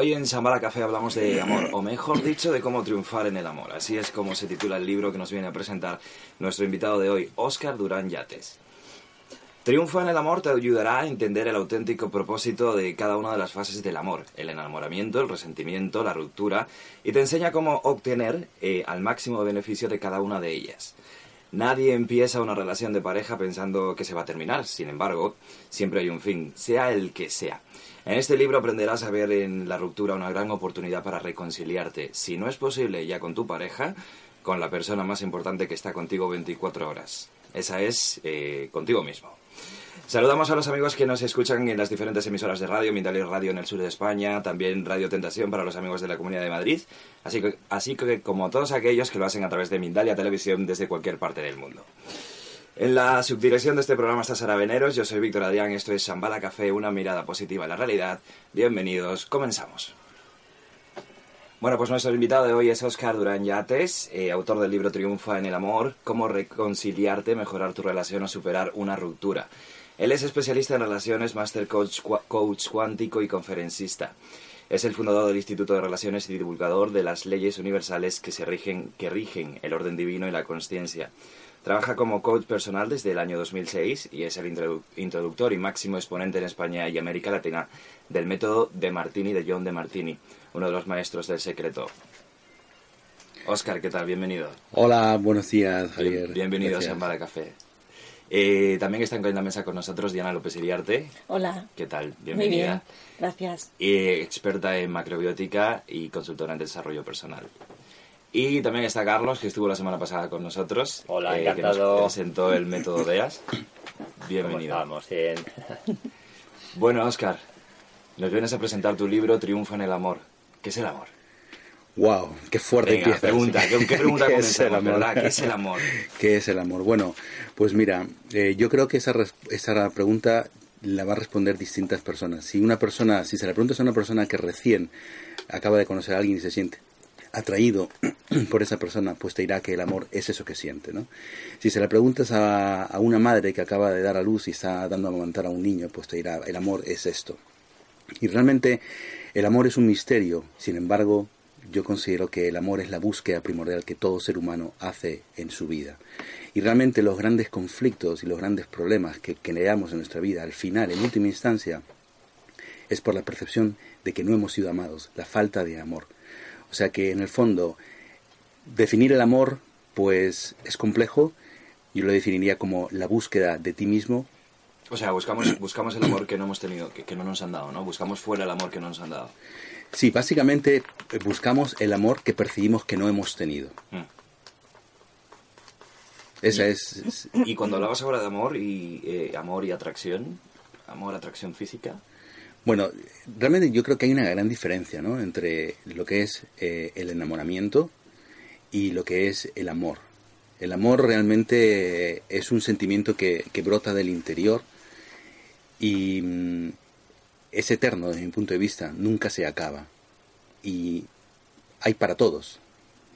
Hoy en Shambhala Café hablamos de amor, o mejor dicho, de cómo triunfar en el amor. Así es como se titula el libro que nos viene a presentar nuestro invitado de hoy, Óscar Durán Yates. Triunfa en el amor te ayudará a entender el auténtico propósito de cada una de las fases del amor, el enamoramiento, el resentimiento, la ruptura, y te enseña cómo obtener eh, al máximo beneficio de cada una de ellas. Nadie empieza una relación de pareja pensando que se va a terminar, sin embargo, siempre hay un fin, sea el que sea. En este libro aprenderás a ver en la ruptura una gran oportunidad para reconciliarte, si no es posible ya con tu pareja, con la persona más importante que está contigo 24 horas. Esa es eh, contigo mismo. Saludamos a los amigos que nos escuchan en las diferentes emisoras de radio, Mindali Radio en el sur de España, también Radio Tentación para los amigos de la Comunidad de Madrid, así que, así que como todos aquellos que lo hacen a través de Mindalia Televisión desde cualquier parte del mundo. En la subdirección de este programa está Sara Veneros, yo soy Víctor Adrián, esto es Shambhala Café, una mirada positiva a la realidad. Bienvenidos, comenzamos. Bueno, pues nuestro invitado de hoy es Oscar Durán Yates, eh, autor del libro Triunfa en el Amor, cómo reconciliarte, mejorar tu relación o superar una ruptura. Él es especialista en relaciones, master coach, coach cuántico y conferencista. Es el fundador del Instituto de Relaciones y divulgador de las leyes universales que, se rigen, que rigen el orden divino y la consciencia. Trabaja como coach personal desde el año 2006 y es el introdu- introductor y máximo exponente en España y América Latina del método de Martini de John de Martini, uno de los maestros del secreto. Oscar, ¿qué tal? Bienvenido. Hola, buenos días, Bien- Javier. bienvenido Gracias. a Shambhala Café. Eh, también está en la mesa con nosotros Diana López Iriarte. Hola. ¿Qué tal? Muy Bienvenida. bien, gracias. Eh, experta en macrobiótica y consultora en desarrollo personal. Y también está Carlos, que estuvo la semana pasada con nosotros. Hola, eh, que encantado. nos presentó el método DEAS. ¿Cómo Bienvenido. estamos? Bien. Bueno, Oscar, nos vienes a presentar tu libro Triunfa en el amor. ¿Qué es el amor? Wow, qué fuerte Venga, empiezas. pregunta, ¿qué, qué pregunta ¿Qué es el amor? verdad? ¿Qué es el amor? ¿Qué es el amor? Bueno, pues mira, eh, yo creo que esa, esa pregunta la va a responder distintas personas. Si una persona, si se la preguntas a una persona que recién acaba de conocer a alguien y se siente atraído por esa persona, pues te dirá que el amor es eso que siente, ¿no? Si se la preguntas a, a una madre que acaba de dar a luz y está dando a amamantar a un niño, pues te dirá, el amor es esto. Y realmente el amor es un misterio, sin embargo, yo considero que el amor es la búsqueda primordial que todo ser humano hace en su vida. Y realmente los grandes conflictos y los grandes problemas que creamos en nuestra vida, al final, en última instancia, es por la percepción de que no hemos sido amados, la falta de amor. O sea que en el fondo, definir el amor, pues es complejo, yo lo definiría como la búsqueda de ti mismo O sea, buscamos, buscamos el amor que no hemos tenido, que, que no nos han dado, ¿no? Buscamos fuera el amor que no nos han dado. Sí, básicamente eh, buscamos el amor que percibimos que no hemos tenido. Mm. Esa es, es- Y cuando hablabas ahora de amor y eh, amor y atracción, amor, atracción física, bueno, realmente yo creo que hay una gran diferencia, ¿no? Entre lo que es eh, el enamoramiento y lo que es el amor. El amor realmente es un sentimiento que, brota del interior y mm, es eterno desde mi punto de vista, nunca se acaba. Y hay para todos,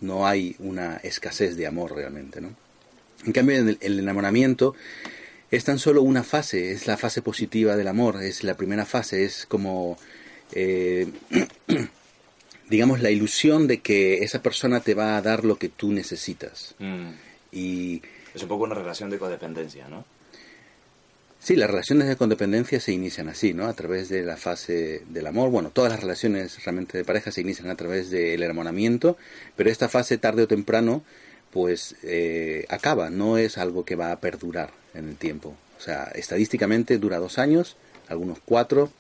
no hay una escasez de amor realmente, ¿no? En cambio, el enamoramiento es tan solo una fase, es la fase positiva del amor, es la primera fase, es como, eh, digamos, la ilusión de que esa persona te va a dar lo que tú necesitas. mm, Y es un poco una relación de codependencia, ¿no? Sí, las relaciones de codependencia se inician así, ¿no? A través de la fase del amor. Bueno, todas las relaciones realmente de pareja se inician a través del enamoramiento, pero esta fase tarde o temprano, pues eh, acaba, no es algo que va a perdurar en el tiempo. O sea, estadísticamente dura dos años, algunos cuatro,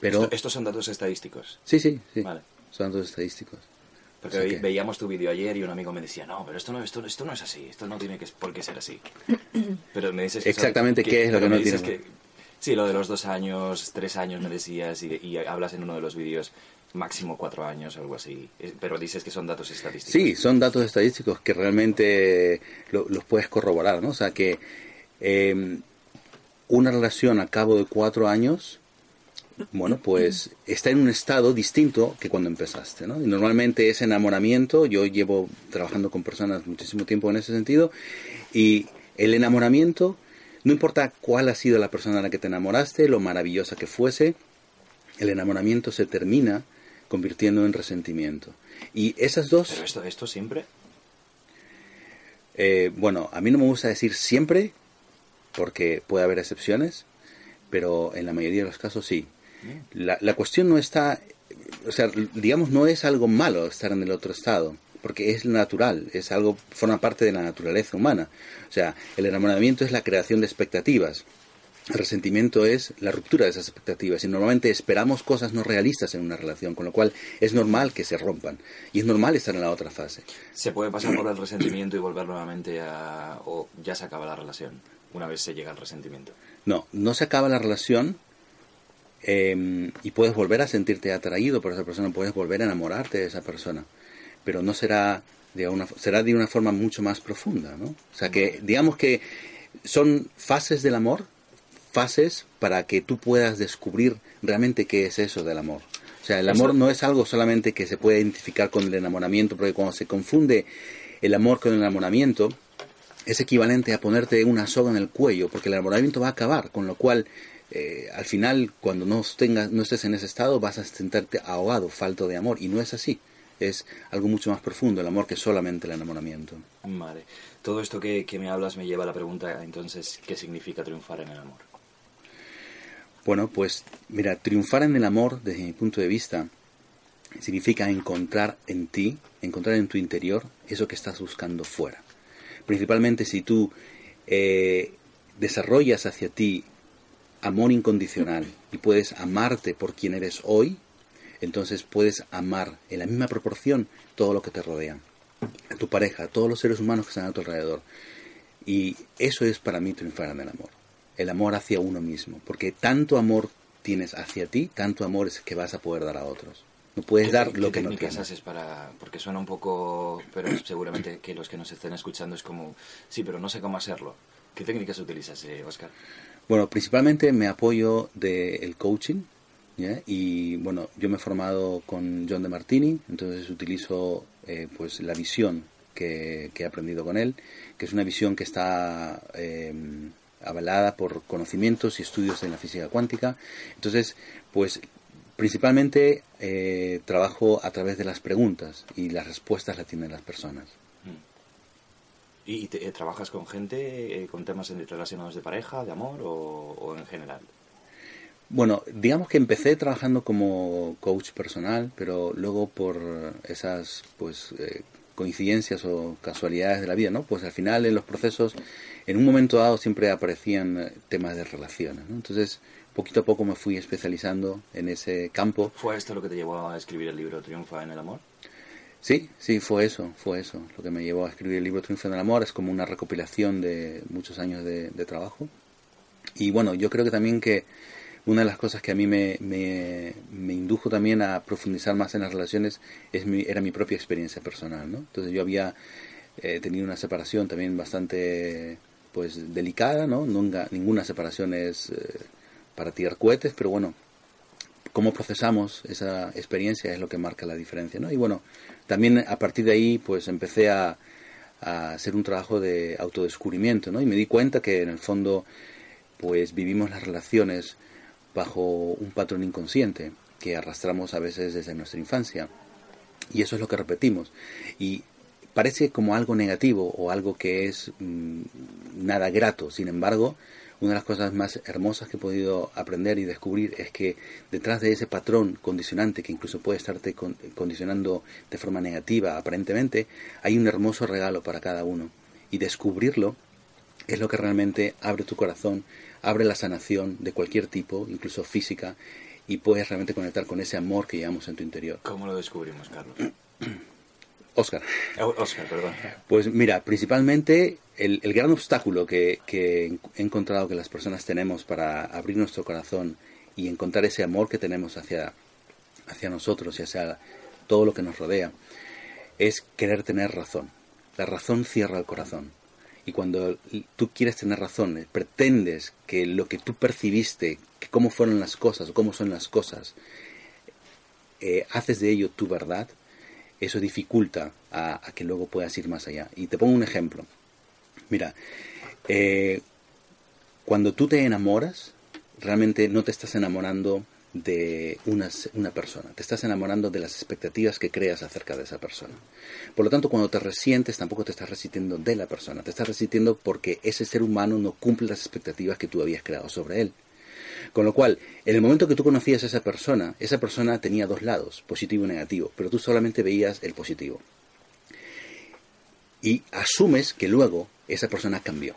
pero... Esto- estos son datos estadísticos. Sí, sí, sí. Vale. Son datos estadísticos. Porque ve- que- veíamos tu vídeo ayer y un amigo me decía, no, pero esto no, esto, esto no es así, esto no tiene que, por qué ser así. Pero me dices que Exactamente qué es lo que no tiene- que- sí, lo de los dos años, tres años me decías y, y hablas en uno de los vídeos máximo cuatro años o algo así. Pero dices que son datos estadísticos. Sí, son datos estadísticos que realmente lo- los puedes corroborar, ¿no? O sea que eh, una relación a cabo de cuatro años, bueno, pues está en un estado distinto que cuando empezaste, ¿no? Y normalmente ese enamoramiento, yo llevo trabajando con personas muchísimo tiempo en ese sentido, y el enamoramiento, no importa cuál ha sido la persona a la que te enamoraste, lo maravillosa que fuese, el enamoramiento se termina convirtiendo en resentimiento. Y esas dos... Pero esto, esto siempre... Eh, bueno, a mí no me gusta decir siempre, porque puede haber excepciones, pero en la mayoría de los casos sí. La, la cuestión no está, o sea, digamos, no es algo malo estar en el otro estado, porque es natural, es algo, forma parte de la naturaleza humana. O sea, el enamoramiento es la creación de expectativas. El resentimiento es la ruptura de esas expectativas y normalmente esperamos cosas no realistas en una relación, con lo cual es normal que se rompan y es normal estar en la otra fase. Se puede pasar por el resentimiento y volver nuevamente a... o ya se acaba la relación una vez se llega al resentimiento. No, no se acaba la relación eh, y puedes volver a sentirte atraído por esa persona, puedes volver a enamorarte de esa persona, pero no será de una, será de una forma mucho más profunda, ¿no? O sea que digamos que son fases del amor, fases para que tú puedas descubrir realmente qué es eso del amor. O sea, el amor no es algo solamente que se puede identificar con el enamoramiento, porque cuando se confunde el amor con el enamoramiento, es equivalente a ponerte una soga en el cuello, porque el enamoramiento va a acabar, con lo cual eh, al final cuando no, tengas, no estés en ese estado vas a sentarte ahogado, falto de amor, y no es así. Es algo mucho más profundo el amor que solamente el enamoramiento. Vale. Todo esto que, que me hablas me lleva a la pregunta, entonces, ¿qué significa triunfar en el amor? Bueno, pues mira, triunfar en el amor, desde mi punto de vista, significa encontrar en ti, encontrar en tu interior eso que estás buscando fuera. Principalmente si tú eh, desarrollas hacia ti amor incondicional y puedes amarte por quien eres hoy, entonces puedes amar en la misma proporción todo lo que te rodea, a tu pareja, a todos los seres humanos que están a tu alrededor. Y eso es para mí triunfar en el amor, el amor hacia uno mismo, porque tanto amor tienes hacia ti, tanto amor es que vas a poder dar a otros. No puedes ¿Qué- dar lo que no técnicas tienes. haces para...? Porque suena un poco... Pero seguramente que los que nos estén escuchando es como... Sí, pero no sé cómo hacerlo. ¿Qué técnicas utilizas, eh, Oscar? Bueno, principalmente me apoyo del coaching, ¿ya? y bueno, yo me he formado con John de Martini, entonces utilizo eh, pues la visión que, que he aprendido con él, que es una visión que está eh, avalada por conocimientos y estudios en la física cuántica. Entonces, pues principalmente eh, trabajo a través de las preguntas y las respuestas las tienen las personas. ¿Y te- eh, trabajas con gente eh, con temas relacionados de pareja, de amor o, o en general? Bueno, digamos que empecé trabajando como coach personal, pero luego por esas pues eh, coincidencias o casualidades de la vida, ¿no? Pues al final en los procesos, en un momento dado siempre aparecían temas de relaciones, ¿no? Entonces, poquito a poco me fui especializando en ese campo. ¿Fue esto lo que te llevó a escribir el libro Triunfa en el amor? Sí, sí, fue eso, fue eso. Lo que me llevó a escribir el libro Triunfo en el Amor es como una recopilación de muchos años de, de trabajo. Y bueno, yo creo que también que una de las cosas que a mí me, me, me indujo también a profundizar más en las relaciones es mi, era mi propia experiencia personal, ¿no? Entonces yo había eh, tenido una separación también bastante pues delicada, ¿no? Nunca, ninguna separación es eh, para tirar cohetes, pero bueno, cómo procesamos esa experiencia es lo que marca la diferencia, ¿no? Y bueno, también a partir de ahí pues empecé a, a hacer un trabajo de autodescubrimiento, ¿no? Y me di cuenta que en el fondo pues vivimos las relaciones bajo un patrón inconsciente que arrastramos a veces desde nuestra infancia. Y eso es lo que repetimos. Y parece como algo negativo o algo que es mm, nada grato. Sin embargo, una de las cosas más hermosas que he podido aprender y descubrir es que detrás de ese patrón condicionante que incluso puede estarte con- condicionando de forma negativa aparentemente, hay un hermoso regalo para cada uno. Y descubrirlo es lo que realmente abre tu corazón, abre la sanación de cualquier tipo, incluso física, y puedes realmente conectar con ese amor que llevamos en tu interior. ¿Cómo lo descubrimos, Carlos? Oscar. Eh, Oscar, perdón. Pues mira, principalmente el, el gran obstáculo que, que he encontrado que las personas tenemos para abrir nuestro corazón y encontrar ese amor que tenemos hacia, hacia nosotros y hacia todo lo que nos rodea es querer tener razón. La razón cierra el corazón. Y cuando tú quieres tener razón, eh, pretendes que lo que tú percibiste, que cómo fueron las cosas o cómo son las cosas, eh, haces de ello tu verdad, eso dificulta a, que luego puedas ir más allá. Y te pongo un ejemplo. Mira, eh, cuando tú te enamoras, realmente no te estás enamorando de una, una persona, te estás enamorando de las expectativas que creas acerca de esa persona. Por lo tanto, cuando te resientes, tampoco te estás resintiendo de la persona, te estás resintiendo porque ese ser humano no cumple las expectativas que tú habías creado sobre él. Con lo cual, en el momento que tú conocías a esa persona, esa persona tenía dos lados, positivo y negativo, pero tú solamente veías el positivo. Y asumes que luego esa persona cambió.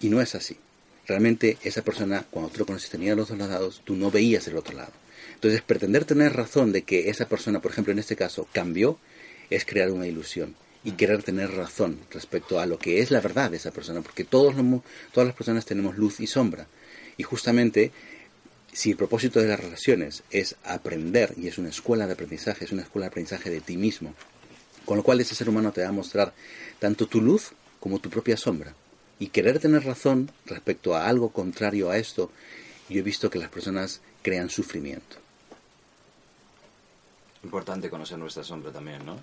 Y no es así. Realmente esa persona, cuando tú lo conoces, tenía los dos lados, tú no veías el otro lado. Entonces, pretender tener razón de que esa persona, por ejemplo, en este caso, cambió, es crear una ilusión y querer tener razón respecto a lo que es la verdad de esa persona, porque todos, lo- todas las personas tenemos luz y sombra. Y justamente, si el propósito de las relaciones es aprender, y es una escuela de aprendizaje, es una escuela de aprendizaje de ti mismo, con lo cual ese ser humano te va a mostrar tanto tu luz como tu propia sombra. Y querer tener razón respecto a algo contrario a esto, yo he visto que las personas crean sufrimiento. Importante conocer nuestra sombra también, ¿no?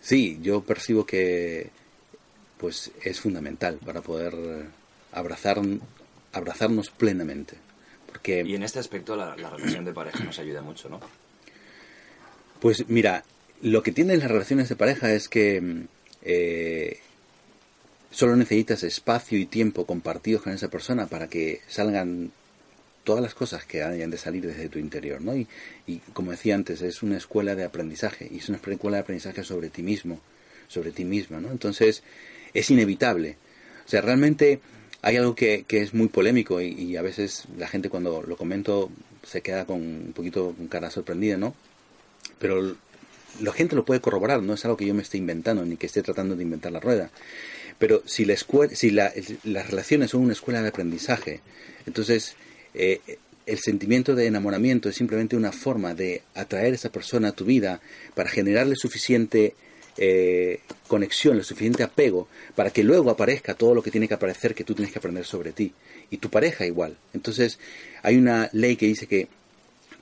Sí, yo percibo que pues es fundamental para poder abrazar, abrazarnos plenamente. Porque Y en este aspecto la, la relación de pareja nos ayuda mucho, ¿no? Pues mira, lo que tienen las relaciones de pareja es que mm, eh, solo necesitas espacio y tiempo compartidos con esa persona para que salgan todas las cosas que hayan de salir desde tu interior, ¿no? Y, y como decía antes, es una escuela de aprendizaje y es una escuela de aprendizaje sobre ti mismo, sobre ti misma, ¿no? Entonces es inevitable. O sea, realmente hay algo que, que es muy polémico y, y a veces la gente cuando lo comento se queda con un poquito con cara sorprendida, ¿no? pero la gente lo puede corroborar, no es algo que yo me esté inventando ni que esté tratando de inventar la rueda. Pero si, la escuela, si la- las relaciones son una escuela de aprendizaje, entonces eh, el sentimiento de enamoramiento es simplemente una forma de atraer a esa persona a tu vida para generarle suficiente eh, conexión, lo suficiente apego para que luego aparezca todo lo que tiene que aparecer que tú tienes que aprender sobre ti. Y tu pareja igual. Entonces hay una ley que dice que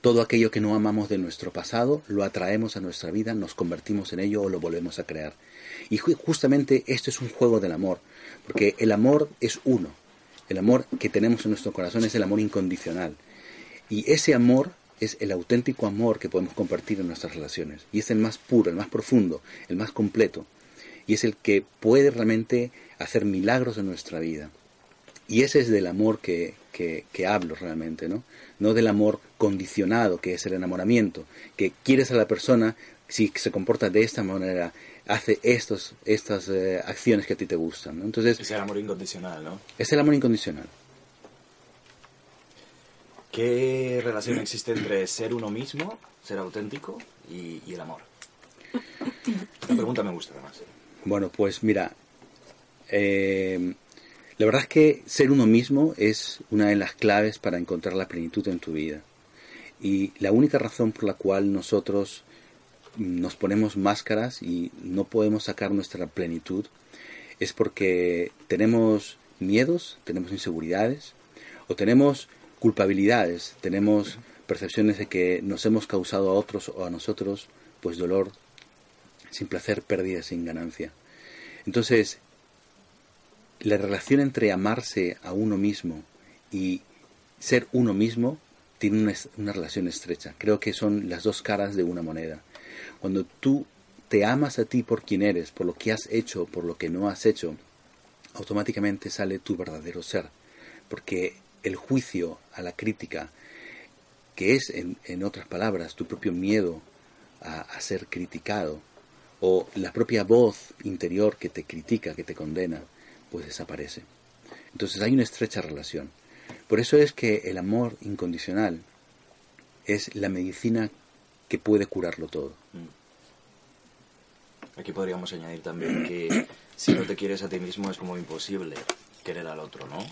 todo aquello que no amamos de nuestro pasado lo atraemos a nuestra vida, nos convertimos en ello o lo volvemos a crear. Y ju- justamente esto es un juego del amor, porque el amor es uno. El amor que tenemos en nuestro corazón es el amor incondicional. Y ese amor es el auténtico amor que podemos compartir en nuestras relaciones. Y es el más puro, el más profundo, el más completo. Y es el que puede realmente hacer milagros en nuestra vida. Y ese es del amor que, que, que hablo realmente, ¿no? No del amor condicionado, que es el enamoramiento, que quieres a la persona, si se comporta de esta manera, hace estos, estas eh, acciones que a ti te gustan, ¿no? Entonces, Es el amor incondicional, ¿no? es el amor incondicional. ¿Qué relación existe entre ser uno mismo, ser auténtico y, el amor? Esta pregunta me gusta además. Bueno, pues mira, eh, la verdad es que ser uno mismo es una de las claves para encontrar la plenitud en tu vida. Y la única razón por la cual nosotros nos ponemos máscaras y no podemos sacar nuestra plenitud es porque tenemos miedos, tenemos inseguridades o tenemos culpabilidades, tenemos percepciones de que nos hemos causado a otros o a nosotros pues dolor sin placer, pérdida sin ganancia. Entonces, la relación entre amarse a uno mismo y ser uno mismo tiene una, una relación estrecha. Creo que son las dos caras de una moneda. Cuando tú te amas a ti por quien eres, por lo que has hecho, por lo que no has hecho, automáticamente sale tu verdadero ser. porque el juicio a la crítica, que es, en, en otras palabras, tu propio miedo a, a ser criticado, o la propia voz interior que te critica, que te condena, pues desaparece. Entonces hay una estrecha relación. Por eso es que el amor incondicional es la medicina que puede curarlo todo. Aquí podríamos añadir también que si no te quieres a ti mismo es como imposible querer al otro, ¿no?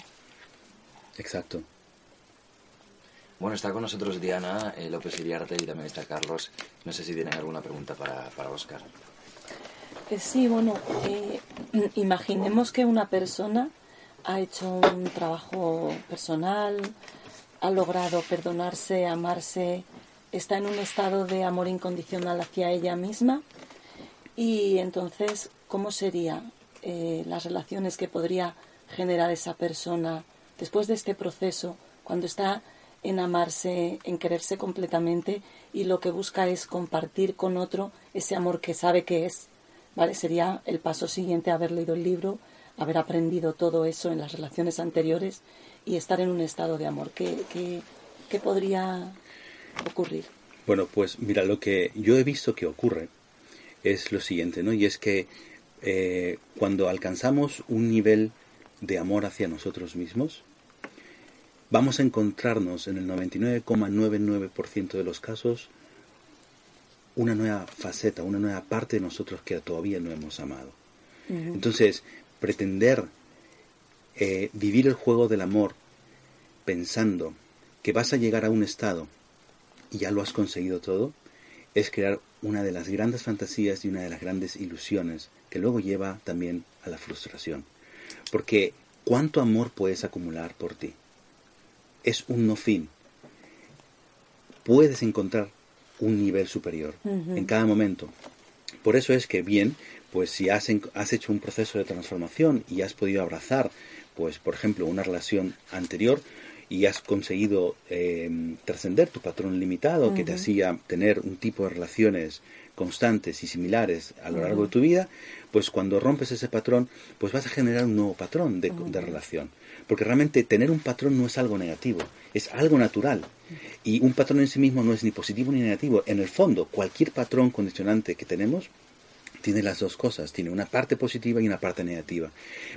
Exacto. Bueno, está con nosotros Diana eh, López Iriarte y también está Carlos. No sé si tienen alguna pregunta para, para Oscar. Eh, Sí, bueno, eh, imaginemos que una persona ha hecho un trabajo personal, ha logrado perdonarse, amarse, está en un estado de amor incondicional hacia ella misma y entonces, ¿cómo serían las relaciones que podría generar esa persona después de este proceso, cuando está en amarse, en quererse completamente y lo que busca es compartir con otro ese amor que sabe que es? ¿vale? Sería el paso siguiente haber leído el libro, haber aprendido todo eso en las relaciones anteriores y estar en un estado de amor. ¿Qué, qué, podría ocurrir? Bueno, pues mira, lo que yo he visto que ocurre es lo siguiente, ¿no? Y es que eh, cuando alcanzamos un nivel de amor hacia nosotros mismos, vamos a encontrarnos en el 99,99% de los casos una nueva faceta, una nueva parte de nosotros que todavía no hemos amado. Entonces, pretender eh, vivir el juego del amor pensando que vas a llegar a un estado y ya lo has conseguido todo, es crear una de las grandes fantasías y una de las grandes ilusiones que luego lleva también a la frustración. Porque ¿cuánto amor puedes acumular por ti? Es un no fin. Puedes encontrar un nivel superior en cada momento. Por eso es que bien, pues si has, has hecho un proceso de transformación y has podido abrazar, pues por ejemplo, una relación anterior, y has conseguido eh, trascender tu patrón limitado que te hacía tener un tipo de relaciones constantes y similares a lo largo de tu vida, pues cuando rompes ese patrón, pues vas a generar un nuevo patrón de, de relación. Porque realmente tener un patrón no es algo negativo, es algo natural. Y un patrón en sí mismo no es ni positivo ni negativo. En el fondo, cualquier patrón condicionante que tenemos tiene las dos cosas, tiene una parte positiva y una parte negativa.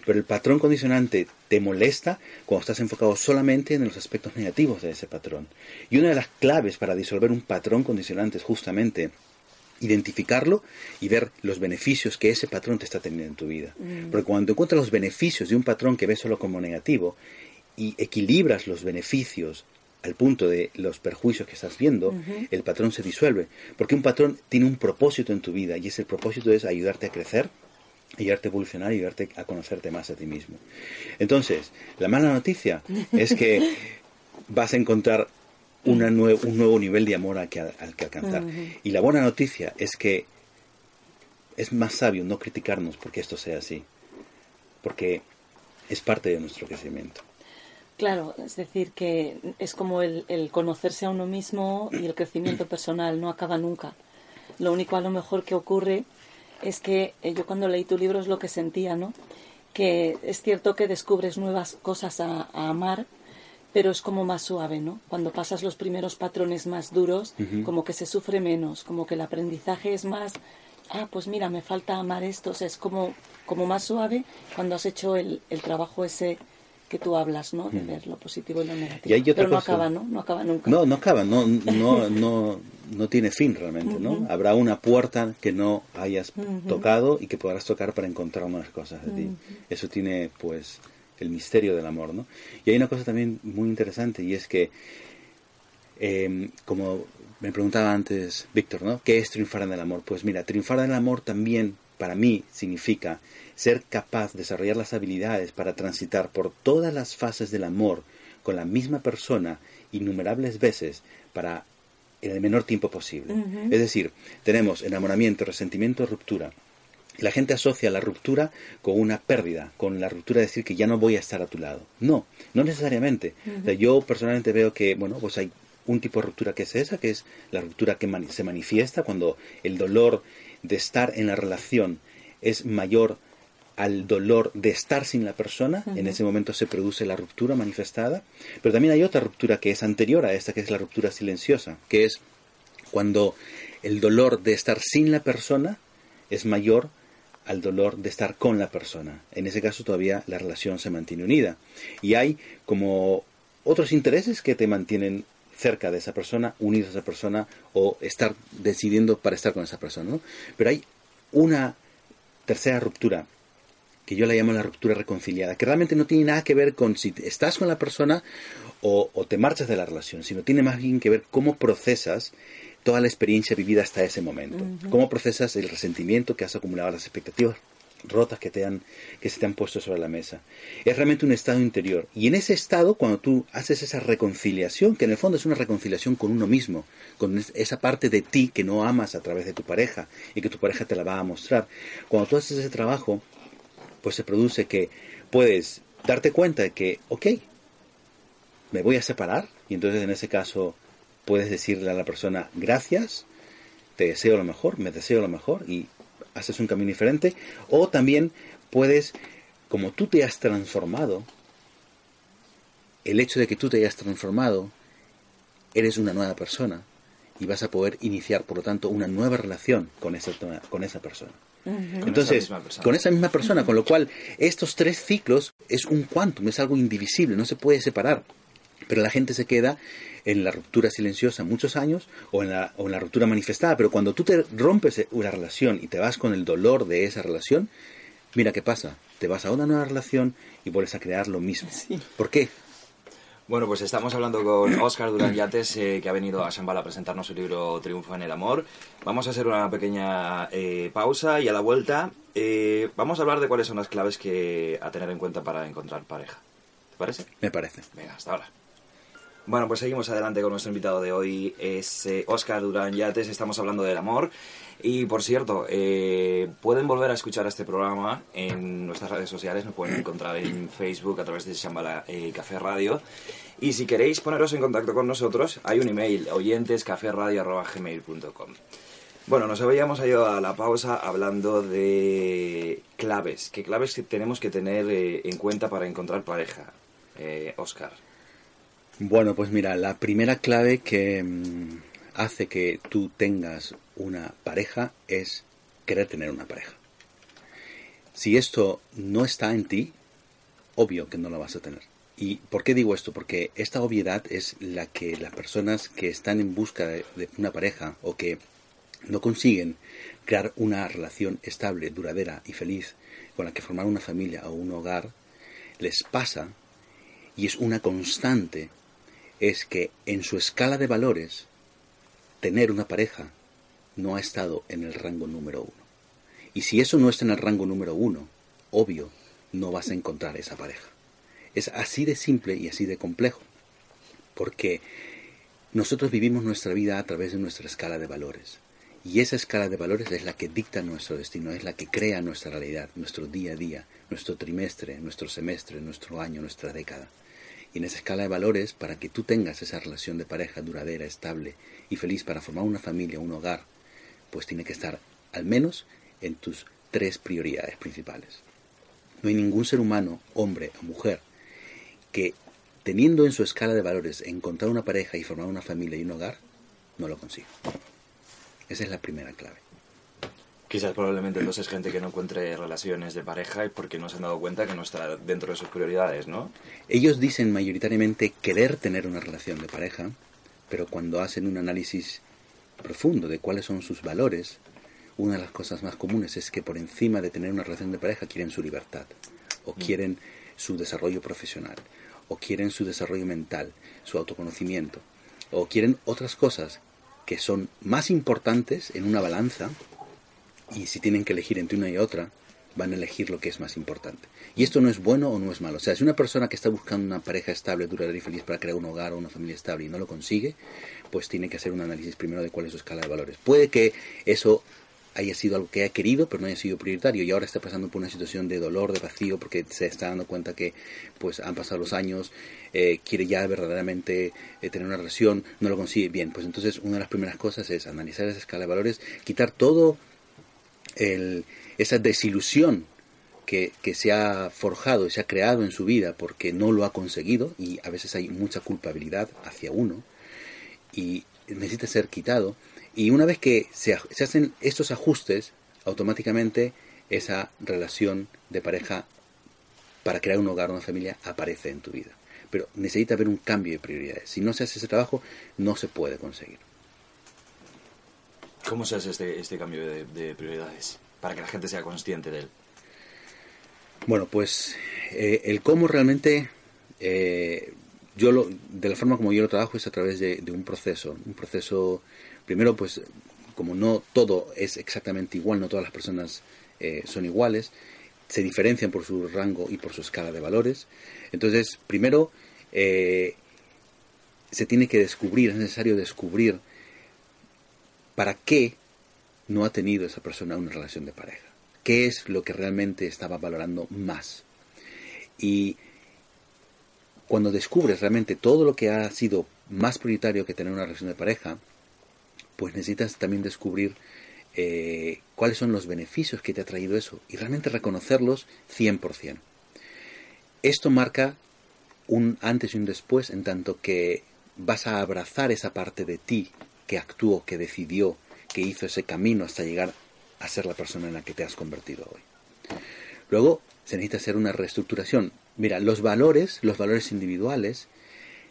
Pero el patrón condicionante te molesta cuando estás enfocado solamente en los aspectos negativos de ese patrón. Y una de las claves para disolver un patrón condicionante es justamente identificarlo y ver los beneficios que ese patrón te está teniendo en tu vida. Porque cuando encuentras los beneficios de un patrón que ves solo como negativo y equilibras los beneficios al punto de los perjuicios que estás viendo, el patrón se disuelve. Porque un patrón tiene un propósito en tu vida y ese propósito es ayudarte a crecer, ayudarte a evolucionar y ayudarte a conocerte más a ti mismo. Entonces, la mala noticia es que vas a encontrar una nue un nuevo nivel de amor al que, al que alcanzar. Y la buena noticia es que es más sabio no criticarnos porque esto sea así, porque es parte de nuestro crecimiento. Claro, es decir, que es como el, el, conocerse a uno mismo y el crecimiento personal no acaba nunca. Lo único a lo mejor que ocurre es que eh, yo cuando leí tu libro es lo que sentía, ¿no? Que es cierto que descubres nuevas cosas a, a amar, pero es como más suave, ¿no? Cuando pasas los primeros patrones más duros, uh -huh. como que se sufre menos, como que el aprendizaje es más, ah, pues mira, me falta amar esto, o sea, es como, como más suave cuando has hecho el, el trabajo ese que tú hablas, ¿no? De ver lo positivo y lo negativo. Y Pero no cosa. acaba, ¿no? No acaba nunca. No, no acaba, no, no, no, no tiene fin realmente, ¿no? Uh -huh. Habrá una puerta que no hayas uh -huh. tocado y que podrás tocar para encontrar unas cosas de uh -huh. ti. Eso tiene, pues, el misterio del amor, ¿no? Y hay una cosa también muy interesante y es que, eh, como me preguntaba antes Víctor, ¿no? ¿Qué es triunfar en el amor? Pues mira, triunfar en el amor también para mí significa ser capaz de desarrollar las habilidades para transitar por todas las fases del amor con la misma persona innumerables veces para en el menor tiempo posible. Uh -huh. Es decir, tenemos enamoramiento, resentimiento, ruptura. La gente asocia la ruptura con una pérdida, con la ruptura de decir que ya no voy a estar a tu lado. No, no necesariamente. Uh -huh. o sea, yo personalmente veo que, bueno, pues hay un tipo de ruptura que es esa, que es la ruptura que se manifiesta cuando el dolor de estar en la relación es mayor al dolor de estar sin la persona, en ese momento se produce la ruptura manifestada, pero también hay otra ruptura que es anterior a esta, que es la ruptura silenciosa, que es cuando el dolor de estar sin la persona es mayor al dolor de estar con la persona. En ese caso todavía la relación se mantiene unida. Y hay como otros intereses que te mantienen cerca de esa persona, unidos a esa persona o estar decidiendo para estar con esa persona. ¿no? Pero hay una tercera ruptura que yo la llamo la ruptura reconciliada, que realmente no tiene nada que ver con si estás con la persona o, o te marchas de la relación, sino tiene más bien que ver cómo procesas toda la experiencia vivida hasta ese momento. ¿Cómo procesas el resentimiento que has acumulado, las expectativas rotas que, te han, que se te han puesto sobre la mesa? Es realmente un estado interior. Y en ese estado, cuando tú haces esa reconciliación, que en el fondo es una reconciliación con uno mismo, con es- esa parte de ti que no amas a través de tu pareja y que tu pareja te la va a mostrar, cuando tú haces ese trabajo, pues se produce que puedes darte cuenta de que, ok, me voy a separar y entonces en ese caso puedes decirle a la persona gracias, te deseo lo mejor, me deseo lo mejor y haces un camino diferente. O también puedes, como tú te has transformado, el hecho de que tú te hayas transformado, eres una nueva persona y vas a poder iniciar, por lo tanto, una nueva relación con esa, con esa persona. Entonces, misma persona. con esa misma persona, con lo cual estos tres ciclos es un quantum, es algo indivisible, no se puede separar. Pero la gente se queda en la ruptura silenciosa muchos años o en la, o en la ruptura manifestada. Pero cuando tú te rompes una relación y te vas con el dolor de esa relación, mira qué pasa. Te vas a una nueva relación y vuelves a crear lo mismo. ¿Por qué? Bueno, pues estamos hablando con Óscar Durán Yates, eh, que ha venido a Shambhala a presentarnos su libro Triunfo en el Amor. Vamos a hacer una pequeña eh, pausa y a la vuelta eh, vamos a hablar de cuáles son las claves que a tener en cuenta para encontrar pareja. ¿Te parece? Me parece. Venga, hasta ahora. Bueno, pues seguimos adelante con nuestro invitado de hoy, es eh, Óscar Durán Yates, estamos hablando del amor. Y por cierto, eh, pueden volver a escuchar este programa en nuestras redes sociales, nos pueden encontrar en Facebook a través de Shambhala eh, Café Radio. Y si queréis poneros en contacto con nosotros, hay un email, oyentescaferadio.gmail.com. Bueno, nos habíamos ido a la pausa hablando de claves. ¿Qué claves tenemos que tener eh, en cuenta para encontrar pareja? Eh, Óscar. Bueno, pues mira, la primera clave que mm, hace que tú tengas una pareja es querer tener una pareja. Si esto no está en ti, obvio que no lo vas a tener. ¿Y por qué digo esto? Porque esta obviedad es la que las personas que están en busca de una pareja o que no consiguen crear una relación estable, duradera y feliz con la que formar una familia o un hogar, les pasa y es una constante es que en su escala de valores tener una pareja no ha estado en el rango número uno. Y si eso no está en el rango número uno, obvio, no vas a encontrar esa pareja. Es así de simple y así de complejo. Porque nosotros vivimos nuestra vida a través de nuestra escala de valores. Y esa escala de valores es la que dicta nuestro destino, es la que crea nuestra realidad, nuestro día a día, nuestro trimestre, nuestro semestre, nuestro año, nuestra década. Y en esa escala de valores, para que tú tengas esa relación de pareja duradera, estable y feliz para formar una familia, un hogar, pues tiene que estar al menos en tus tres prioridades principales. No hay ningún ser humano, hombre o mujer, que teniendo en su escala de valores encontrar una pareja y formar una familia y un hogar, no lo consiga. Esa es la primera clave. Quizás probablemente entonces gente que no encuentre relaciones de pareja es porque no se han dado cuenta que no está dentro de sus prioridades, ¿no? Ellos dicen mayoritariamente querer tener una relación de pareja, pero cuando hacen un análisis profundo de cuáles son sus valores, una de las cosas más comunes es que por encima de tener una relación de pareja quieren su libertad, o quieren su desarrollo profesional, o quieren su desarrollo mental, su autoconocimiento, o quieren otras cosas que son más importantes en una balanza y si tienen que elegir entre una y otra, van a elegir lo que es más importante. Y esto no es bueno o no es malo. O sea, si una persona que está buscando una pareja estable, duradera y feliz para crear un hogar o una familia estable y no lo consigue, pues tiene que hacer un análisis primero de cuál es su escala de valores. Puede que eso haya sido algo que haya querido, pero no haya sido prioritario y ahora está pasando por una situación de dolor, de vacío, porque se está dando cuenta que pues han pasado los años, eh, quiere ya verdaderamente eh, tener una relación, no lo consigue bien. Pues entonces una de las primeras cosas es analizar esa escala de valores, quitar todo el, esa desilusión que, se ha forjado y se ha creado en su vida porque no lo ha conseguido y a veces hay mucha culpabilidad hacia uno y necesita ser quitado. Y una vez que se, se hacen estos ajustes, automáticamente esa relación de pareja para crear un hogar, una familia, aparece en tu vida. Pero necesita haber un cambio de prioridades. Si no se hace ese trabajo, no se puede conseguir. ¿Cómo se hace este, este cambio de, de prioridades? Para que la gente sea consciente de él. Bueno, pues eh, el cómo realmente, eh, yo lo, de la forma como yo lo trabajo es a través de, un proceso. Un proceso, primero, pues como no todo es exactamente igual, no todas las personas eh, son iguales, se diferencian por su rango y por su escala de valores. Entonces, primero, se tiene que descubrir, es necesario descubrir para qué no ha tenido esa persona una relación de pareja. ¿Qué es lo que realmente estaba valorando más? Y cuando descubres realmente todo lo que ha sido más prioritario que tener una relación de pareja, pues necesitas también descubrir eh, cuáles son los beneficios que te ha traído eso y realmente reconocerlos 100%. Esto marca un antes y un después en tanto que vas a abrazar esa parte de ti que actuó, que decidió, que hizo ese camino hasta llegar a ser la persona en la que te has convertido hoy. Luego se necesita hacer una reestructuración. Mira, los valores, los valores individuales,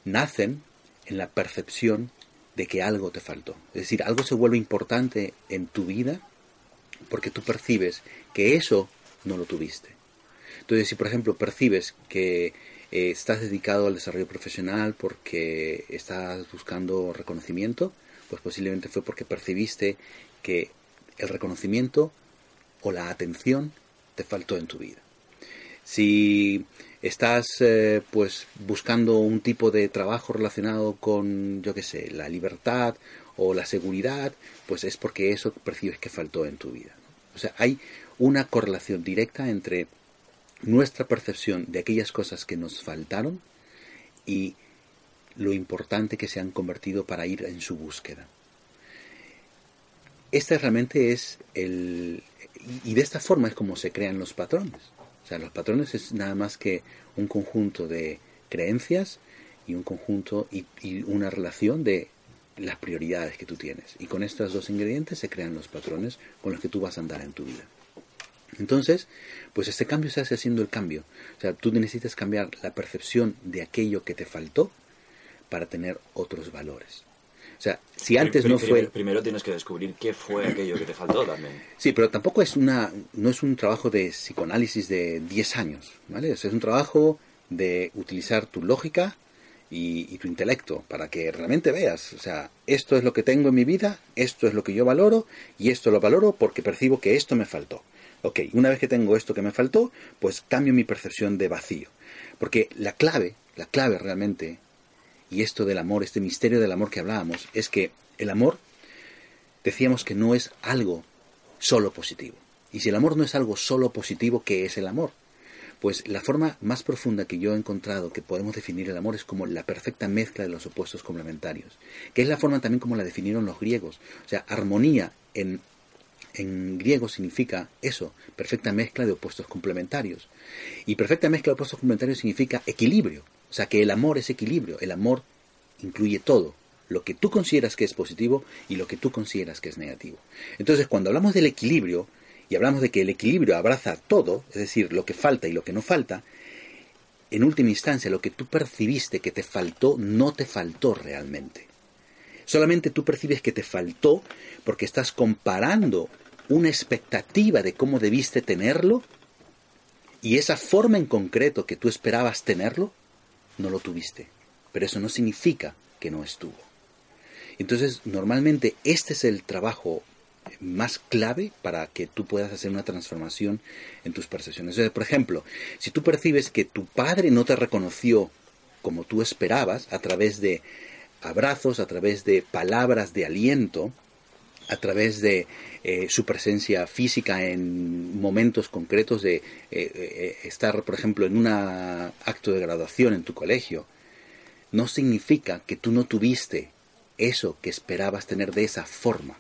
nacen en la percepción de que algo te faltó. Es decir, algo se vuelve importante en tu vida porque tú percibes que eso no lo tuviste. Entonces, si por ejemplo percibes que eh, estás dedicado al desarrollo profesional porque estás buscando reconocimiento, pues posiblemente fue porque percibiste que el reconocimiento o la atención te faltó en tu vida. Si estás eh, pues buscando un tipo de trabajo relacionado con, yo qué sé, la libertad o la seguridad, pues es porque eso percibes que faltó en tu vida. O sea, hay una correlación directa entre nuestra percepción de aquellas cosas que nos faltaron y lo importante que se han convertido para ir en su búsqueda. Este realmente es el... Y de esta forma es como se crean los patrones. O sea, los patrones es nada más que un conjunto de creencias y un conjunto y, y una relación de las prioridades que tú tienes. Y con estos dos ingredientes se crean los patrones con los que tú vas a andar en tu vida. Entonces, pues este cambio se hace haciendo el cambio. O sea, tú necesitas cambiar la percepción de aquello que te faltó para tener otros valores. O sea, si antes no fue... Primero tienes que descubrir qué fue aquello que te faltó también. Sí, pero tampoco es una no es un trabajo de psicoanálisis de 10 años, ¿vale? O sea, es un trabajo de utilizar tu lógica y, y tu intelecto para que realmente veas, o sea, esto es lo que tengo en mi vida, esto es lo que yo valoro y esto lo valoro porque percibo que esto me faltó. Ok, una vez que tengo esto que me faltó, pues cambio mi percepción de vacío. Porque la clave, la clave realmente, y esto del amor, este misterio del amor que hablábamos, es que el amor, decíamos que no es algo solo positivo. Y si el amor no es algo solo positivo, ¿qué es el amor? Pues la forma más profunda que yo he encontrado que podemos definir el amor es como la perfecta mezcla de los opuestos complementarios, que es la forma también como la definieron los griegos. O sea, armonía en, en griego significa eso, perfecta mezcla de opuestos complementarios. Y perfecta mezcla de opuestos complementarios significa equilibrio. O sea, que el amor es equilibrio. El amor incluye todo. Lo que tú consideras que es positivo y lo que tú consideras que es negativo. Entonces, cuando hablamos del equilibrio, y hablamos de que el equilibrio abraza todo, es decir, lo que falta y lo que no falta, en última instancia lo que tú percibiste que te faltó no te faltó realmente. Solamente tú percibes que te faltó porque estás comparando una expectativa de cómo debiste tenerlo y esa forma en concreto que tú esperabas tenerlo, no lo tuviste. Pero eso no significa que no estuvo. Entonces, normalmente este es el trabajo más clave para que tú puedas hacer una transformación en tus percepciones. Por ejemplo, si tú percibes que tu padre no te reconoció como tú esperabas, a través de abrazos, a través de palabras de aliento, a través de eh, su presencia física en momentos concretos de eh, eh, estar, por ejemplo, en un acto de graduación en tu colegio, no significa que tú no tuviste eso que esperabas tener de esa forma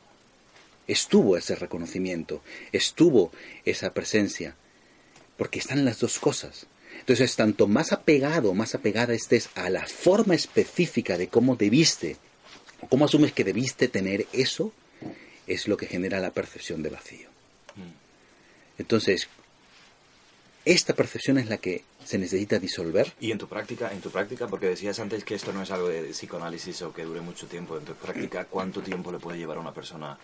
estuvo ese reconocimiento, estuvo esa presencia, porque están las dos cosas. Entonces, tanto más apegado, más apegada estés a la forma específica de cómo debiste, o cómo asumes que debiste tener eso, es lo que genera la percepción de vacío. Entonces, esta percepción es la que se necesita disolver. Y en tu práctica, en tu práctica, porque decías antes que esto no es algo de psicoanálisis o que dure mucho tiempo, en tu práctica, ¿cuánto tiempo le puede llevar a una persona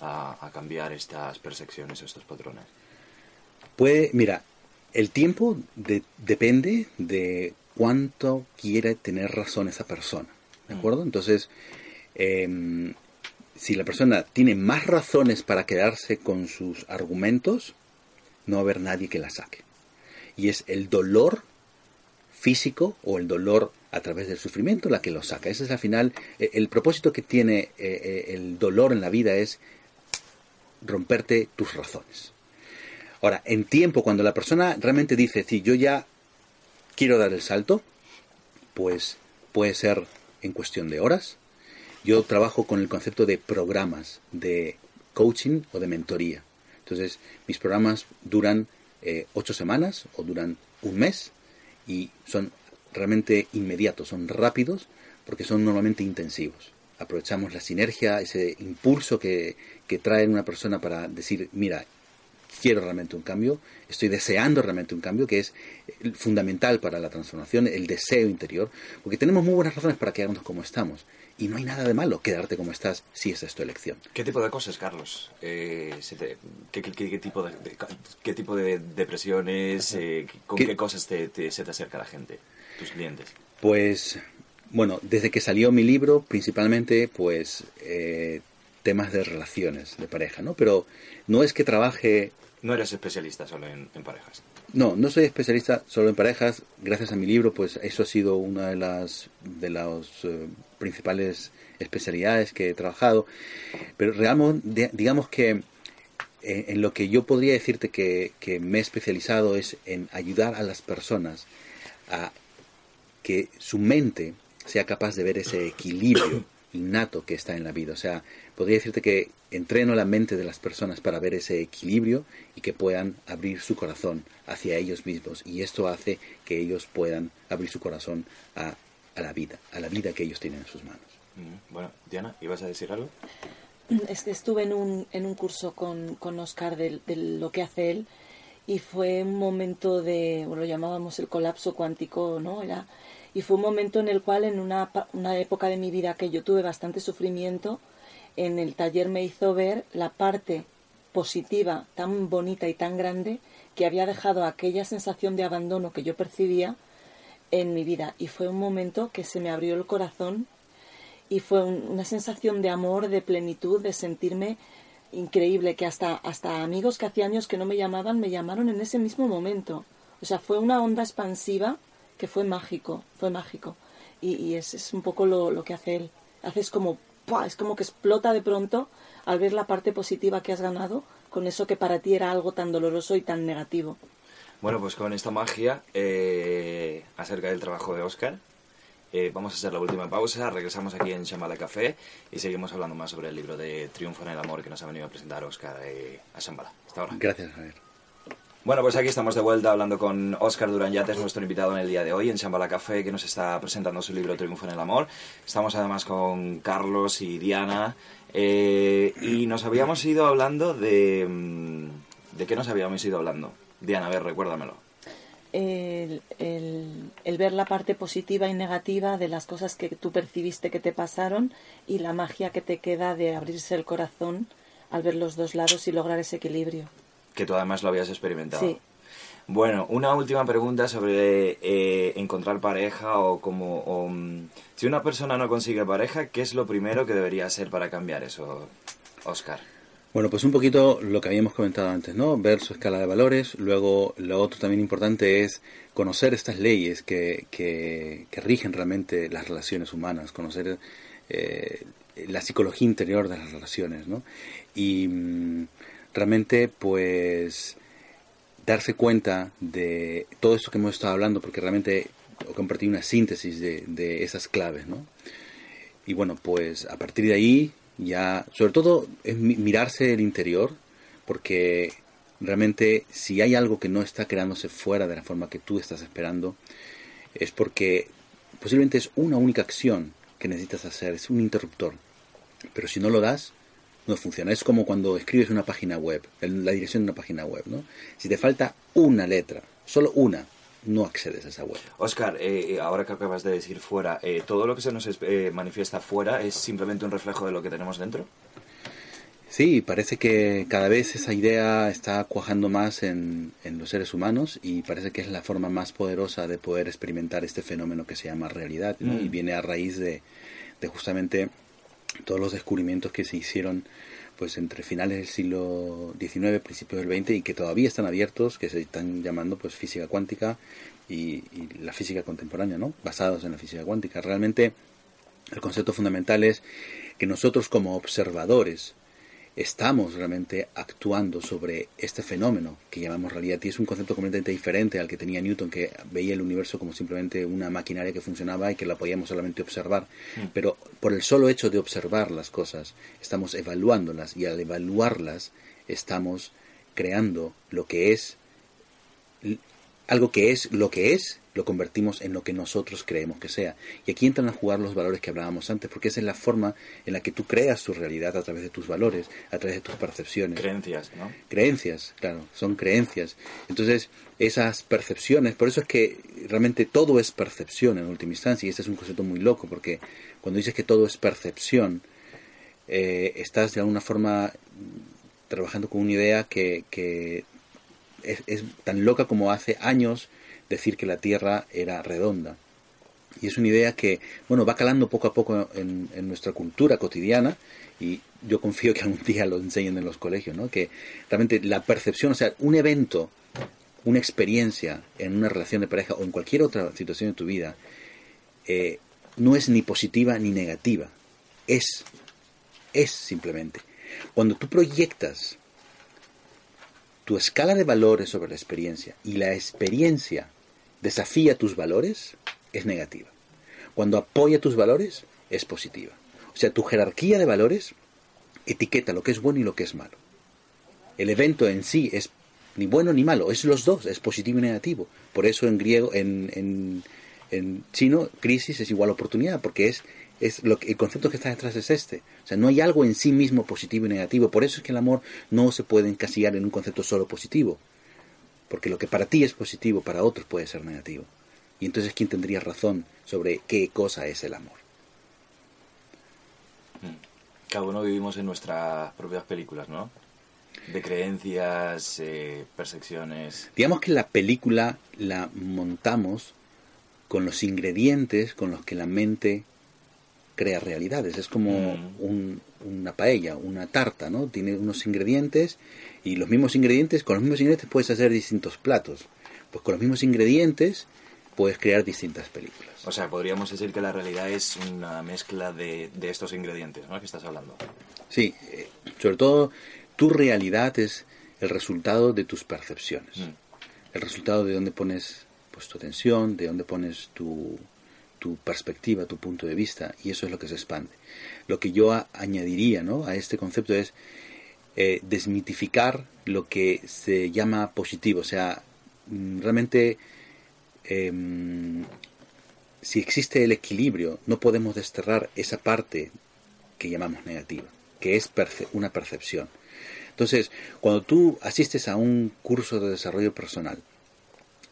a, a cambiar estas percepciones o estos patrones? Puede, mira, el tiempo de- depende de cuánto quiere tener razón esa persona. ¿De acuerdo? Entonces, em, si la persona tiene más razones para quedarse con sus argumentos, no va a haber nadie que la saque. Y es el dolor físico o el dolor a través del sufrimiento la que lo saca. Ese es al final, eh, el propósito que tiene eh, eh, el dolor en la vida es romperte tus razones. Ahora, en tiempo, cuando la persona realmente dice, sí, yo ya quiero dar el salto, pues puede ser en cuestión de horas. Yo trabajo con el concepto de programas de coaching o de mentoría. Entonces, mis programas duran eh, ocho semanas o duran un mes y son realmente inmediatos, son rápidos porque son normalmente intensivos. Aprovechamos la sinergia, ese impulso que, que trae una persona para decir, mira, quiero realmente un cambio, estoy deseando realmente un cambio, que es eh, fundamental para la transformación, el deseo interior, porque tenemos muy buenas razones para quedarnos como estamos. Y no hay nada de malo quedarte como estás si esa es tu elección. ¿Qué tipo de cosas, Carlos? Eh, ¿qué, qué- qué- qué tipo de, de- qué tipo de depresiones? eh, ¿Con ¿Qué- qué, cosas te, te- se te acerca la gente, tus clientes? Pues, bueno, desde que salió mi libro, principalmente, pues, eh, temas de relaciones de pareja, ¿no? Pero no es que trabaje No eres especialista solo en, en parejas. No, no soy especialista solo en parejas. Gracias a mi libro, pues eso ha sido una de las de las eh, principales especialidades que he trabajado. Pero realmente, digamos que eh, en lo que yo podría decirte que, que me he especializado es en ayudar a las personas a que su mente sea capaz de ver ese equilibrio innato que está en la vida. O sea, podría decirte que entreno la mente de las personas para ver ese equilibrio y que puedan abrir su corazón hacia ellos mismos. Y esto hace que ellos puedan abrir su corazón a, a la vida, a la vida que ellos tienen en sus manos. Mm, Bueno, Diana, ¿ibas a decir algo? Es que estuve en un, en un curso con, con Oscar de, de lo que hace él y fue un momento de, bueno, lo llamábamos el colapso cuántico, ¿no? Era, y fue un momento en el cual en una, una época de mi vida que yo tuve bastante sufrimiento, en el taller me hizo ver la parte positiva tan bonita y tan grande que había dejado aquella sensación de abandono que yo percibía en mi vida. Y fue un momento que se me abrió el corazón y fue un- una sensación de amor, de plenitud, de sentirme increíble, que hasta, hasta amigos que hacía años que no me llamaban, me llamaron en ese mismo momento. O sea, fue una onda expansiva que fue mágico, fue mágico. Y, y es, es un poco lo, lo que hace él. Haces como, ¡pua! es como que explota de pronto al ver la parte positiva que has ganado con eso que para ti era algo tan doloroso y tan negativo. Bueno, pues con esta magia eh, acerca del trabajo de Oscar, eh, vamos a hacer la última pausa, regresamos aquí en Shambhala Café y seguimos hablando más sobre el libro de Triunfo en el Amor que nos ha venido a presentar Oscar eh, a Shambhala. Hasta ahora. Gracias, Javier. Bueno, pues aquí estamos de vuelta hablando con Óscar Durán Yates, nuestro invitado en el día de hoy en Shambhala Café, que nos está presentando su libro Triunfo en el Amor. Estamos además con Carlos y Diana eh, y nos habíamos ido hablando de... mm, ¿De qué nos habíamos ido hablando? Diana, a ver, recuérdamelo. el, el- el ver la parte positiva y negativa de las cosas que tú percibiste que te pasaron y la magia que te queda de abrirse el corazón al ver los dos lados y lograr ese equilibrio. Que tú además lo habías experimentado. Sí. Bueno, una última pregunta sobre eh, encontrar pareja o como... o, mm, si una persona no consigue pareja, ¿qué es lo primero que debería hacer para cambiar eso, Óscar? Bueno, pues un poquito lo que habíamos comentado antes, ¿no? Ver su escala de valores. Luego, lo otro también importante es conocer estas leyes que, que, que rigen realmente las relaciones humanas, conocer eh, la psicología interior de las relaciones, ¿no? Y mm, realmente, pues, darse cuenta de todo esto que hemos estado hablando, porque realmente he compartido una síntesis de, de esas claves, ¿no? Y bueno, pues a partir de ahí ya, sobre todo es mi- mirarse el interior, porque realmente si hay algo que no está creándose fuera de la forma que tú estás esperando, es porque posiblemente es una única acción que necesitas hacer, es un interruptor. Pero si no lo das, no funciona. Es como cuando escribes una página web, en la dirección de una página web, ¿no? Si te falta una letra, solo una, no accedes a esa web. Oscar, eh, ahora que acabas de decir fuera, eh, ¿todo lo que se nos eh, manifiesta fuera es simplemente un reflejo de lo que tenemos dentro? Sí, parece que cada vez esa idea está cuajando más en, en los seres humanos y parece que es la forma más poderosa de poder experimentar este fenómeno que se llama realidad ¿no? Mm. y viene a raíz de, de justamente todos los descubrimientos que se hicieron pues entre finales del siglo XIX, principios del XX y que todavía están abiertos, que se están llamando pues física cuántica y, y la física contemporánea, ¿no? Basados en la física cuántica. Realmente el concepto fundamental es que nosotros como observadores estamos realmente actuando sobre este fenómeno que llamamos realidad. Y es un concepto completamente diferente al que tenía Newton que veía el universo como simplemente una maquinaria que funcionaba y que la podíamos solamente observar. Pero por el solo hecho de observar las cosas estamos evaluándolas y al evaluarlas estamos creando lo que es algo que es lo que es lo convertimos en lo que nosotros creemos que sea. Y aquí entran a jugar los valores que hablábamos antes, porque esa es la forma en la que tú creas tu realidad a través de tus valores, a través de tus percepciones. Creencias, ¿no? creencias, claro, son creencias. Entonces, esas percepciones, por eso es que realmente todo es percepción en última instancia, y este es un concepto muy loco, porque cuando dices que todo es percepción, eh, estás de alguna forma trabajando con una idea que, que es, es tan loca como hace años decir que la Tierra era redonda. Y es una idea que, bueno, va calando poco a poco en, nuestra cultura cotidiana y yo confío que algún día lo enseñen en los colegios, ¿no? Que realmente la percepción, o sea, un evento, una experiencia en una relación de pareja o en cualquier otra situación de tu vida, eh, no es ni positiva ni negativa. Es, es simplemente. Cuando tú proyectas tu escala de valores sobre la experiencia y la experiencia desafía tus valores, es negativa. Cuando apoya tus valores, es positiva. O sea, tu jerarquía de valores etiqueta lo que es bueno y lo que es malo. El evento en sí es ni bueno ni malo, es los dos, es positivo y negativo. Por eso en griego, en, en, en chino, crisis es igual oportunidad, porque es, es lo que, el concepto que está detrás es este. O sea, no hay algo en sí mismo positivo y negativo. Por eso es que el amor no se puede encasillar en un concepto solo positivo. Porque lo que para ti es positivo, para otros puede ser negativo. Y entonces, ¿quién tendría razón sobre qué cosa es el amor? Cada uno vivimos en nuestras propias películas, ¿no? De creencias, eh, percepciones. Digamos que la película la montamos con los ingredientes con los que la mente crea realidades. Es como Mm. un- una paella, una tarta, ¿no? Tiene unos ingredientes y los mismos ingredientes, con los mismos ingredientes puedes hacer distintos platos. Pues con los mismos ingredientes puedes crear distintas películas. O sea, podríamos decir que la realidad es una mezcla de, de estos ingredientes, ¿no? Que estás hablando. Sí, eh, sobre todo tu realidad es el resultado de tus percepciones. Mm. El resultado de dónde pones pues, tu atención, de dónde pones tu, tu perspectiva, tu punto de vista, y eso es lo que se expande. Lo que yo añadiría ¿no? a este concepto es eh, desmitificar lo que se llama positivo. O sea, mm, realmente em, si existe el equilibrio, no podemos desterrar esa parte que llamamos negativa, que es perce- una percepción. Entonces, cuando tú asistes a un curso de desarrollo personal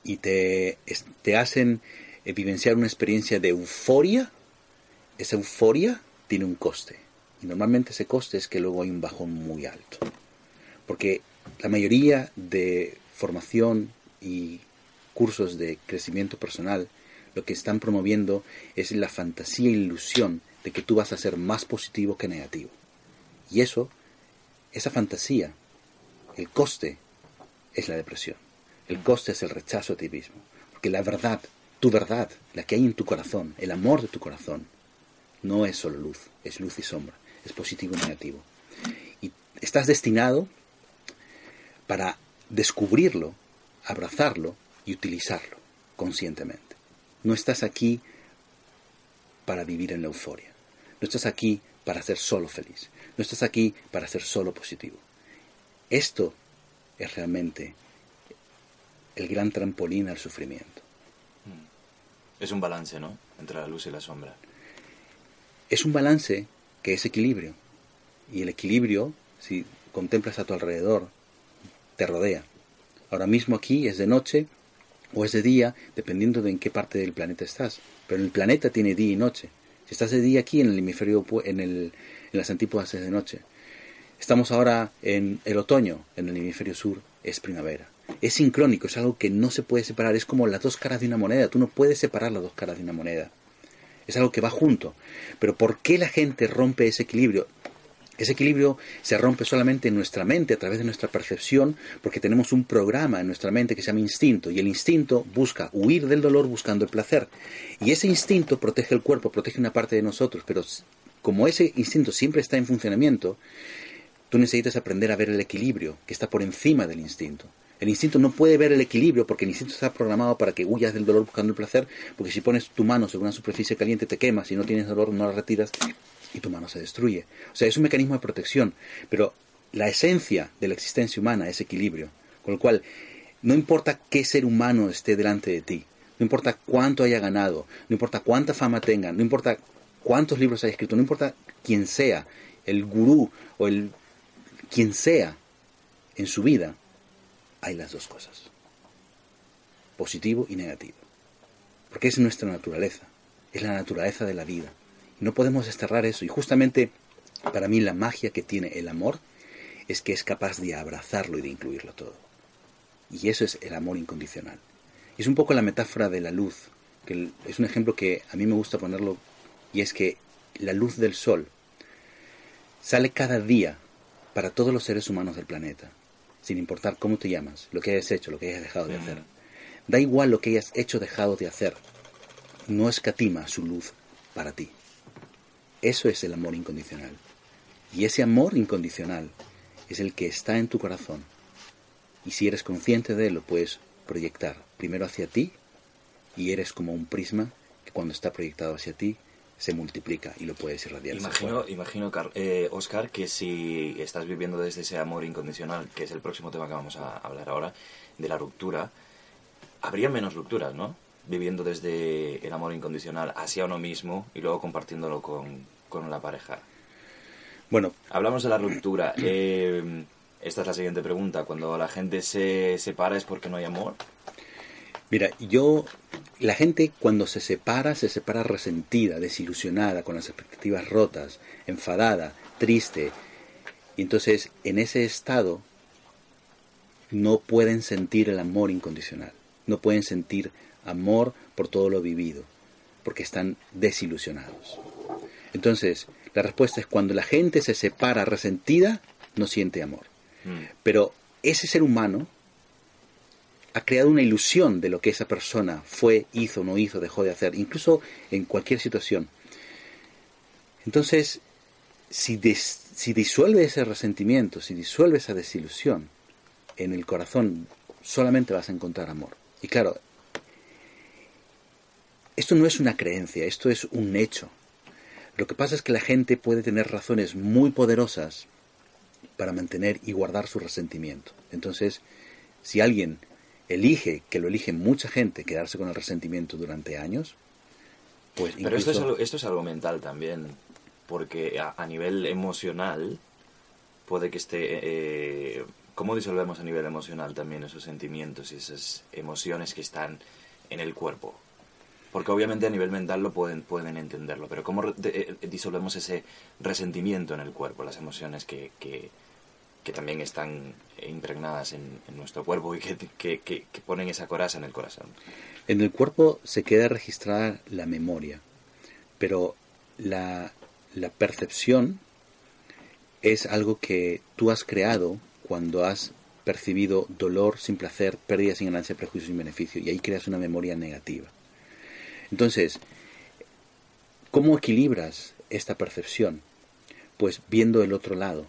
y te, te hacen eh, vivenciar una experiencia de euforia, esa euforia tiene un coste. Y normalmente ese coste es que luego hay un bajón muy alto. Porque la mayoría de formación y cursos de crecimiento personal lo que están promoviendo es la fantasía e ilusión de que tú vas a ser más positivo que negativo. Y eso, esa fantasía, el coste es la depresión. El coste es el rechazo a ti mismo. Porque la verdad, tu verdad, la que hay en tu corazón, el amor de tu corazón, no es solo luz, es luz y sombra, es positivo y negativo. Y estás destinado para descubrirlo, abrazarlo y utilizarlo conscientemente. No estás aquí para vivir en la euforia. No estás aquí para ser solo feliz. No estás aquí para ser solo positivo. Esto es realmente el gran trampolín al sufrimiento. Es un balance, ¿no? Entre la luz y la sombra. Es un balance que es equilibrio. Y el equilibrio, si contemplas a tu alrededor, te rodea. Ahora mismo aquí es de noche o es de día, dependiendo de en qué parte del planeta estás. Pero el planeta tiene día y noche. Si estás de día aquí en el hemisferio, en, el, en las antípodas es de noche. Estamos ahora en el otoño, en el hemisferio sur es primavera. Es sincrónico, es algo que no se puede separar, es como las dos caras de una moneda, tú no puedes separar las dos caras de una moneda. Es algo que va junto. Pero ¿por qué la gente rompe ese equilibrio? Ese equilibrio se rompe solamente en nuestra mente, a través de nuestra percepción, porque tenemos un programa en nuestra mente que se llama instinto, y el instinto busca huir del dolor buscando el placer. Y ese instinto protege el cuerpo, protege una parte de nosotros, pero como ese instinto siempre está en funcionamiento, tú necesitas aprender a ver el equilibrio, que está por encima del instinto. El instinto no puede ver el equilibrio porque el instinto está programado para que huyas del dolor buscando el placer, porque si pones tu mano sobre una superficie caliente te quemas, si no tienes dolor no la retiras y tu mano se destruye. O sea, es un mecanismo de protección, pero la esencia de la existencia humana es equilibrio, con lo cual no importa qué ser humano esté delante de ti, no importa cuánto haya ganado, no importa cuánta fama tenga, no importa cuántos libros haya escrito, no importa quién sea, el gurú o el quien sea en su vida, hay las dos cosas, positivo y negativo, porque es nuestra naturaleza, es la naturaleza de la vida, y no podemos desterrar eso, y justamente para mí la magia que tiene el amor es que es capaz de abrazarlo y de incluirlo todo, y eso es el amor incondicional. Es un poco la metáfora de la luz, que es un ejemplo que a mí me gusta ponerlo, y es que la luz del sol sale cada día para todos los seres humanos del planeta, sin importar cómo te llamas, lo que hayas hecho, lo que hayas dejado de hacer. Da igual lo que hayas hecho o dejado de hacer, no escatima su luz para ti. Eso es el amor incondicional. Y ese amor incondicional es el que está en tu corazón. Y si eres consciente de él, lo puedes proyectar primero hacia ti y eres como un prisma que cuando está proyectado hacia ti se multiplica y lo puedes irradiar. Imagino, imagino eh, Oscar, que si estás viviendo desde ese amor incondicional, que es el próximo tema que vamos a hablar ahora, de la ruptura, habría menos rupturas, ¿no? Viviendo desde el amor incondicional hacia uno mismo y luego compartiéndolo con, con la pareja. Bueno, Hablamos de la ruptura. eh, esta es la siguiente pregunta. Cuando la gente se separa es porque no hay amor. Mira, yo, la gente cuando se separa, se separa resentida, desilusionada, con las expectativas rotas, enfadada, triste. Y entonces, en ese estado, no pueden sentir el amor incondicional. No pueden sentir amor por todo lo vivido, porque están desilusionados. Entonces, la respuesta es cuando la gente se separa resentida, no siente amor. Mm. Pero ese ser humano ha creado una ilusión de lo que esa persona fue, hizo, no hizo, dejó de hacer, incluso en cualquier situación. Entonces, si, disuelve ese resentimiento, si disuelve esa desilusión en el corazón, solamente vas a encontrar amor. Y claro, esto no es una creencia, esto es un hecho. Lo que pasa es que la gente puede tener razones muy poderosas para mantener y guardar su resentimiento. Entonces, si alguien elige, que lo elige mucha gente, quedarse con el resentimiento durante años, pues Pero esto es, algo, esto es algo mental también, porque a, a nivel emocional puede que esté... eh, ¿Cómo disolvemos a nivel emocional también esos sentimientos y esas emociones que están en el cuerpo? Porque obviamente a nivel mental lo pueden, pueden entenderlo, pero ¿cómo de- eh, disolvemos ese resentimiento en el cuerpo, las emociones que, que, que también están impregnadas en, nuestro cuerpo y que- que ponen esa coraza en el corazón? En el cuerpo se queda registrada la memoria, pero la, la percepción es algo que tú has creado cuando has percibido dolor sin placer, pérdida sin ganancia, prejuicio sin beneficio, y ahí creas una memoria negativa. Entonces, ¿cómo equilibras esta percepción? Pues viendo el otro lado,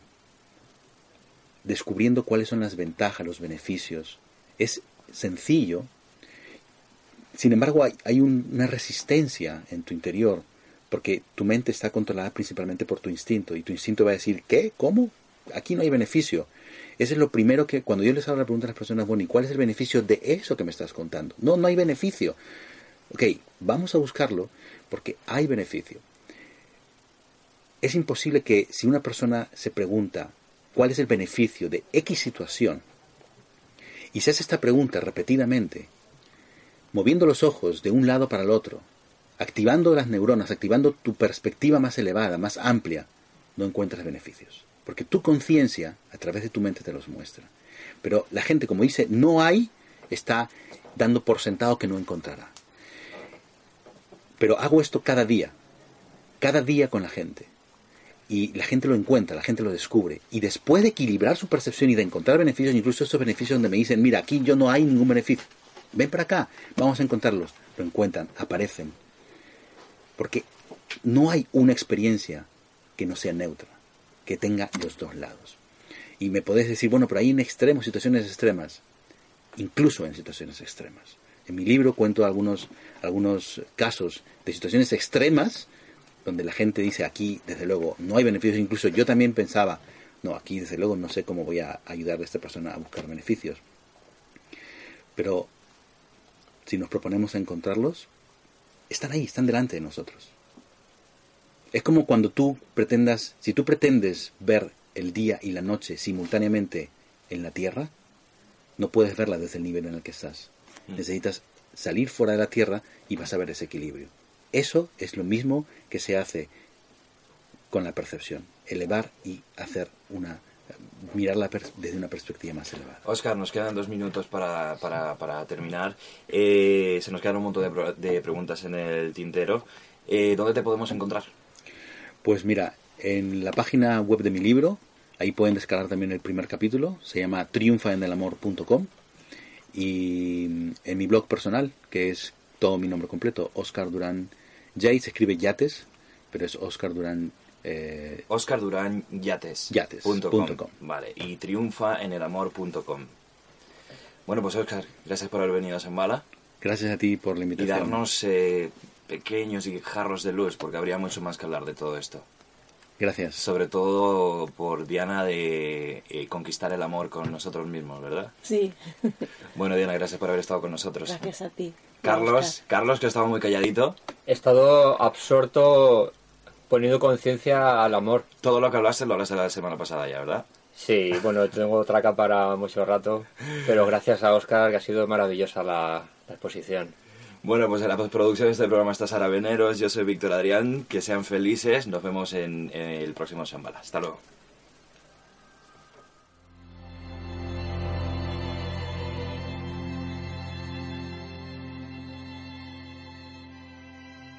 descubriendo cuáles son las ventajas, los beneficios. Es sencillo, sin embargo, hay, hay un- una resistencia en tu interior, porque tu mente está controlada principalmente por tu instinto, y tu instinto va a decir, ¿qué? ¿Cómo? Aquí no hay beneficio. Ese es lo primero que, cuando yo les hago la pregunta a las personas, bueno, ¿y cuál es el beneficio de eso que me estás contando? No, no hay beneficio. Ok, vamos a buscarlo porque hay beneficio. Es imposible que si una persona se pregunta cuál es el beneficio de X situación y se hace esta pregunta repetidamente, moviendo los ojos de un lado para el otro, activando las neuronas, activando tu perspectiva más elevada, más amplia, no encuentras beneficios. Porque tu conciencia, a través de tu mente, te los muestra. Pero la gente, como dice, no hay, está dando por sentado que no encontrará. Pero hago esto cada día, cada día con la gente. Y la gente lo encuentra, la gente lo descubre. Y después de equilibrar su percepción y de encontrar beneficios, incluso esos beneficios donde me dicen, mira, aquí yo no hay ningún beneficio. Ven para acá, vamos a encontrarlos. Lo encuentran, aparecen. Porque no hay una experiencia que no sea neutra, que tenga los dos lados. Y me podés decir, bueno, pero hay en extremos, situaciones extremas. Incluso en situaciones extremas. En mi libro cuento algunos, algunos casos de situaciones extremas donde la gente dice aquí, desde luego, no hay beneficios. Incluso yo también pensaba, no, aquí desde luego no sé cómo voy a ayudar a esta persona a buscar beneficios. Pero si nos proponemos a encontrarlos, están ahí, están delante de nosotros. Es como cuando tú pretendas, si tú pretendes ver el día y la noche simultáneamente en la Tierra, no puedes verla desde el nivel en el que estás. Necesitas salir fuera de la Tierra y vas a ver ese equilibrio. Eso es lo mismo que se hace con la percepción, elevar y hacer una mirarla desde una perspectiva más elevada. Oscar, nos quedan dos minutos para, para, para terminar. Eh, se nos quedan un montón de, preguntas en el tintero. Eh, ¿Dónde te podemos encontrar? Pues mira, en la página web de mi libro, ahí pueden descargar también el primer capítulo, se llama triunfaenelamor.com y en mi blog personal, que es todo mi nombre completo, Oscar Durán Jay, se escribe Yates, pero es Oscar Durán eh, Oscar Durán Yates. Yates, punto punto com. com. Vale, y triunfa en el amor.com. Bueno, pues Oscar, gracias por haber venido a Zambala Gracias a ti por la y invitación. darnos eh, pequeños y jarros de luz, porque habría mucho más que hablar de todo esto. Gracias. Sobre todo por Diana de eh, conquistar el amor con nosotros mismos, ¿verdad? Sí, Bueno, Diana, gracias por haber estado con nosotros. gracias a ti. Carlos, Carlos, que estaba muy calladito. He estado absorto poniendo conciencia al amor. Todo lo que hablaste lo hablaste la semana pasada ya, ¿verdad? Sí, bueno, tengo traca para mucho rato, pero gracias a Oscar que ha sido maravillosa la, la exposición. Bueno, pues en la postproducción de este programa está Sara Veneros, yo soy Víctor Adrián, que sean felices, nos vemos en, en el próximo Shambhala. Hasta luego.